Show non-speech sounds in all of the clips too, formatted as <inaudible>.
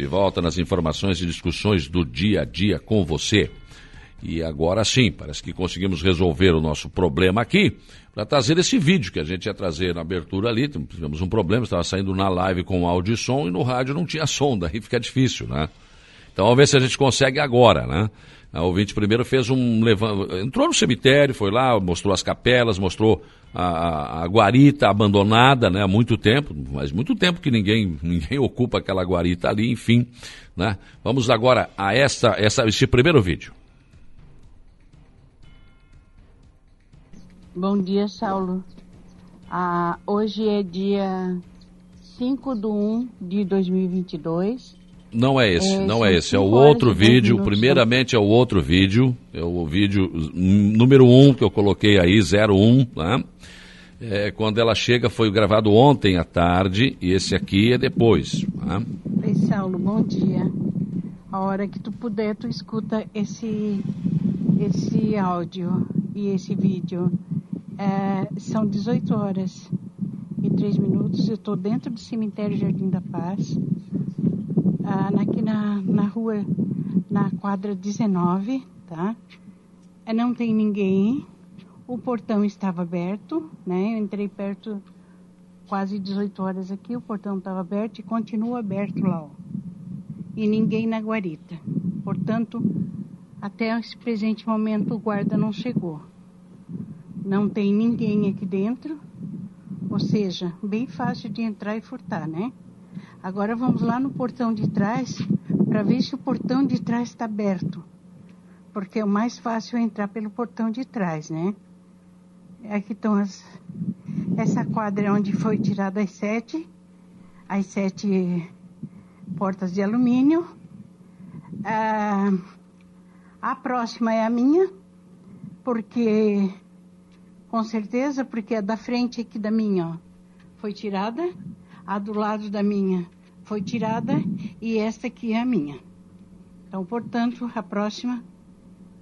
De volta nas informações e discussões do dia a dia com você. E agora sim, parece que conseguimos resolver o nosso problema aqui para trazer esse vídeo que a gente ia trazer na abertura ali. Tivemos um problema, estava saindo na live com áudio e som e no rádio não tinha som, <laughs> daí fica difícil, né? Então vamos ver se a gente consegue agora, né? A ouvinte primeiro fez um. entrou no cemitério, foi lá, mostrou as capelas, mostrou a, a, guarita abandonada né, há muito tempo, mas muito tempo que ninguém, <laughs> ninguém ocupa aquela guarita ali, enfim. Né? Vamos agora a essa, essa, esse primeiro vídeo. Bom dia, Saulo. Ah, hoje é dia 5 de 1 de 2022. Não é esse, é, não é esse, é o outro vídeo. Primeiramente é o outro vídeo, é o vídeo número 1 um que eu coloquei aí, 01, né? É, quando ela chega foi gravado ontem à tarde e esse aqui é depois. Né? Oi, Saulo, bom dia. A hora que tu puder, tu escuta esse, esse áudio e esse vídeo. É, são 18 horas e 3 minutos. Eu estou dentro do cemitério Jardim da Paz, ah, aqui na, na rua, na quadra 19, tá? É, não tem ninguém. O portão estava aberto, né? Eu entrei perto, quase 18 horas aqui, o portão estava aberto e continua aberto lá, ó. E ninguém na guarita. Portanto, até esse presente momento o guarda não chegou. Não tem ninguém aqui dentro, ou seja, bem fácil de entrar e furtar, né? Agora vamos lá no portão de trás para ver se o portão de trás está aberto. Porque é o mais fácil entrar pelo portão de trás, né? Aqui estão as. Essa quadra é onde foi tirada as sete, as sete portas de alumínio. Ah, a próxima é a minha, porque com certeza, porque a da frente aqui da minha ó, foi tirada, a do lado da minha foi tirada e esta aqui é a minha. Então, portanto, a próxima,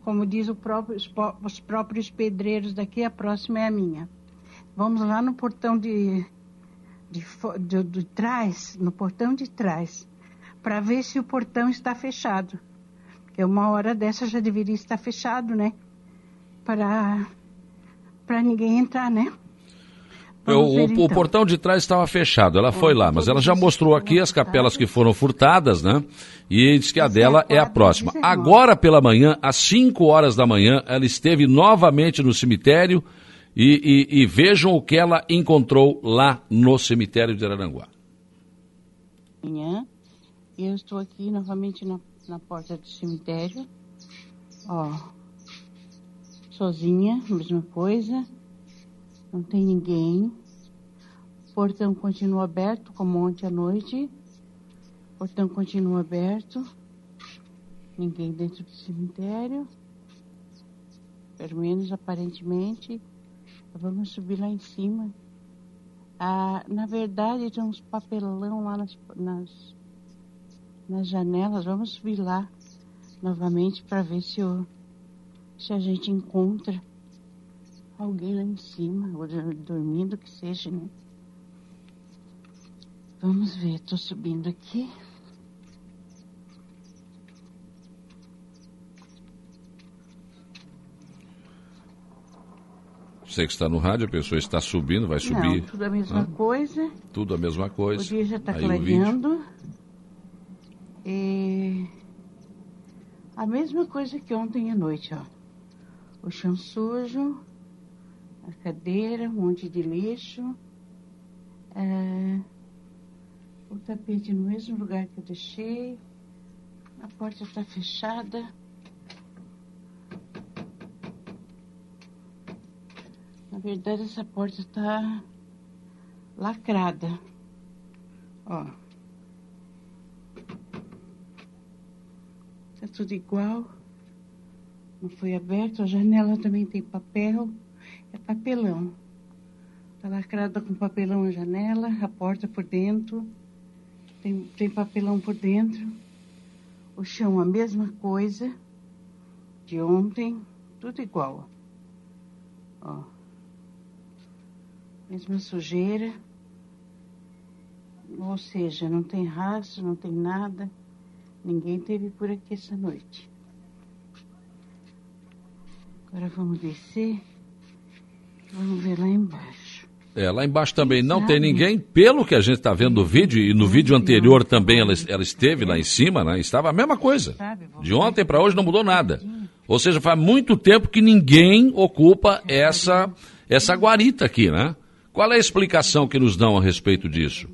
como diz próprio, os próprios pedreiros daqui, a próxima é a minha. Vamos lá no portão de, de, de, de trás, no portão de trás, para ver se o portão está fechado. Porque uma hora dessa já deveria estar fechado, né? Para para ninguém entrar, né? O, ver, então. o, portão de trás estava fechado, ela foi lá, mas ela já mostrou aqui as capelas que foram furtadas, né? E diz que a é dela é a próxima. Agora pela manhã, às 5 horas da manhã, ela esteve novamente no cemitério e, e, e vejam o que ela encontrou lá no cemitério de Araranguá. Amanhã, eu estou aqui novamente na, na porta do cemitério, ó, sozinha, mesma coisa, não tem ninguém. O portão continua aberto, como ontem à noite. O portão continua aberto. Ninguém dentro do cemitério. Pelo menos aparentemente. Vamos subir lá em cima. Ah, na verdade, tem uns papelão lá nas, nas, nas janelas. Vamos subir lá novamente para ver se se a gente encontra alguém lá em cima, ou dormindo, que seja, né? Vamos ver, tô subindo aqui. Você que está no rádio, a pessoa está subindo, vai subir. Não, tudo a mesma coisa. Tudo a mesma coisa. O dia já está clareando. E a mesma coisa que ontem à noite, ó o chão sujo, a cadeira, um monte de lixo, é, o tapete no mesmo lugar que eu deixei, a porta está fechada. Na verdade, essa porta está lacrada. Ó. Tá tudo igual. Não foi aberto. A janela também tem papel. É papelão. Está lacrada com papelão a janela, a porta por dentro. Tem, tem papelão por dentro. O chão a mesma coisa de ontem. Tudo igual. Ó. Mesma sujeira. Ou seja, não tem rastro, não tem nada. Ninguém teve por aqui essa noite. Agora vamos descer. Vamos ver lá embaixo. É, lá embaixo também não tem ninguém. Pelo que a gente está vendo no vídeo, e no vídeo anterior também ela, ela esteve lá em cima, né? Estava a mesma coisa. De ontem para hoje não mudou nada. Ou seja, faz muito tempo que ninguém ocupa essa, essa guarita aqui, né? Qual é a explicação que nos dão a respeito disso?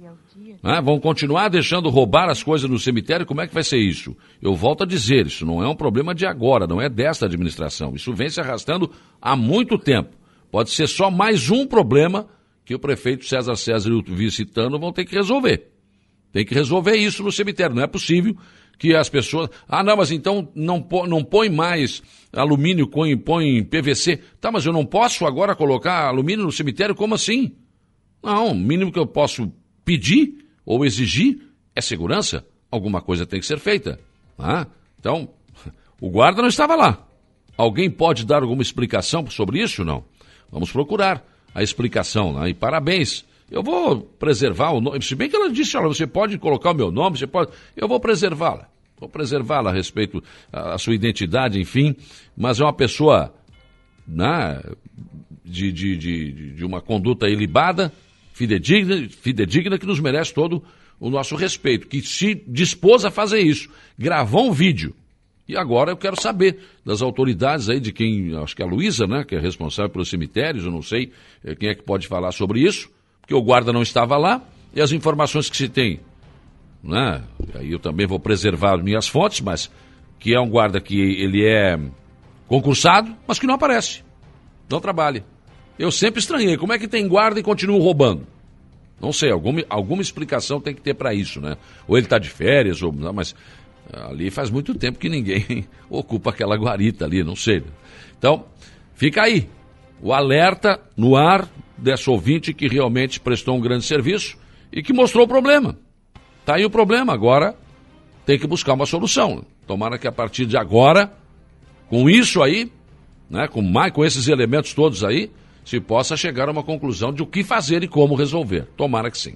Né? Vão continuar deixando roubar as coisas no cemitério? Como é que vai ser isso? Eu volto a dizer, isso não é um problema de agora, não é desta administração. Isso vem se arrastando há muito tempo. Pode ser só mais um problema que o prefeito César César e o vice-Tano vão ter que resolver. Tem que resolver isso no cemitério. Não é possível que as pessoas. Ah, não, mas então não, não põe mais alumínio, põe, põe PVC. Tá, mas eu não posso agora colocar alumínio no cemitério? Como assim? Não, o mínimo que eu posso pedir ou exigir é segurança. Alguma coisa tem que ser feita. Ah, então, o guarda não estava lá. Alguém pode dar alguma explicação sobre isso? Não. Vamos procurar a explicação. Né? E parabéns. Eu vou preservar o nome. Se bem que ela disse, olha, você pode colocar o meu nome, você pode. Eu vou preservá-la. Vou preservá-la a respeito da sua identidade, enfim. Mas é uma pessoa né, de, de, de, de uma conduta ilibada, fidedigna, fidedigna, que nos merece todo o nosso respeito, que se dispôs a fazer isso. Gravou um vídeo. E agora eu quero saber das autoridades aí, de quem, acho que é a Luísa, né, que é responsável pelos cemitérios, eu não sei eh, quem é que pode falar sobre isso, porque o guarda não estava lá, e as informações que se tem, né, aí eu também vou preservar minhas fontes, mas que é um guarda que ele é concursado, mas que não aparece, não trabalha. Eu sempre estranhei, como é que tem guarda e continua roubando? Não sei, alguma, alguma explicação tem que ter para isso, né? Ou ele está de férias, ou mas ali faz muito tempo que ninguém <laughs> ocupa aquela guarita ali, não sei. Então, fica aí o alerta no ar dessa ouvinte que realmente prestou um grande serviço e que mostrou o problema. Está aí o problema, agora tem que buscar uma solução. Tomara que a partir de agora, com isso aí, né, com, mais, com esses elementos todos aí, se possa chegar a uma conclusão de o que fazer e como resolver. Tomara que sim.